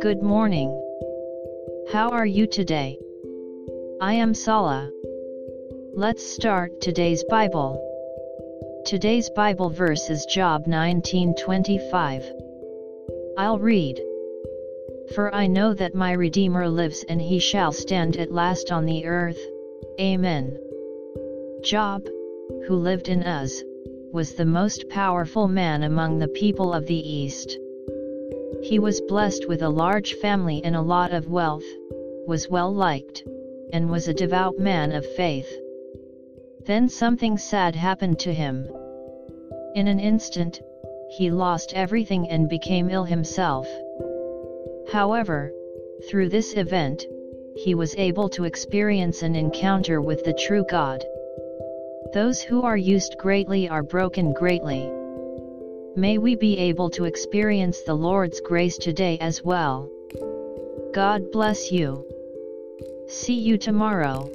Good morning. How are you today? I am Sala. Let's start today's Bible. Today's Bible verse is Job 19:25. I'll read. For I know that my Redeemer lives and he shall stand at last on the earth. Amen. Job, who lived in Uz, was the most powerful man among the people of the East. He was blessed with a large family and a lot of wealth, was well liked, and was a devout man of faith. Then something sad happened to him. In an instant, he lost everything and became ill himself. However, through this event, he was able to experience an encounter with the true God. Those who are used greatly are broken greatly. May we be able to experience the Lord's grace today as well. God bless you. See you tomorrow.